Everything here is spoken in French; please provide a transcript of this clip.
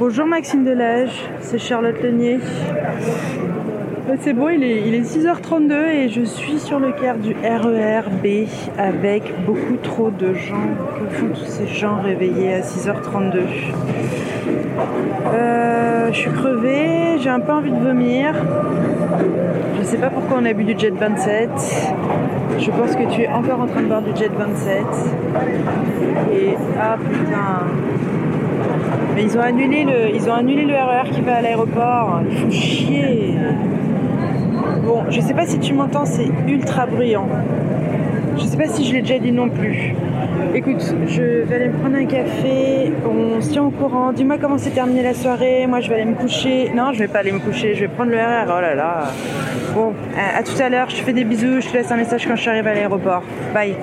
Bonjour Maxime Delage, c'est Charlotte Lenier. C'est bon, il est, il est 6h32 et je suis sur le quai du RER B avec beaucoup trop de gens. Que font tous ces gens réveillés à 6h32 euh, Je suis crevée, j'ai un peu envie de vomir. Je sais pas pourquoi on a bu du Jet 27. Je pense que tu es encore en train de boire du Jet 27. Et ah putain. Ils ont annulé le, ils ont annulé le RER qui va à l'aéroport. Ils font chier. Bon, je sais pas si tu m'entends, c'est ultra bruyant. Je sais pas si je l'ai déjà dit non plus. Écoute, je vais aller me prendre un café, on se tient au courant, dis-moi comment s'est terminée la soirée, moi je vais aller me coucher. Non, je vais pas aller me coucher, je vais prendre le RR, oh là là. Bon, à, à tout à l'heure, je te fais des bisous, je te laisse un message quand je suis arrivée à l'aéroport. Bye.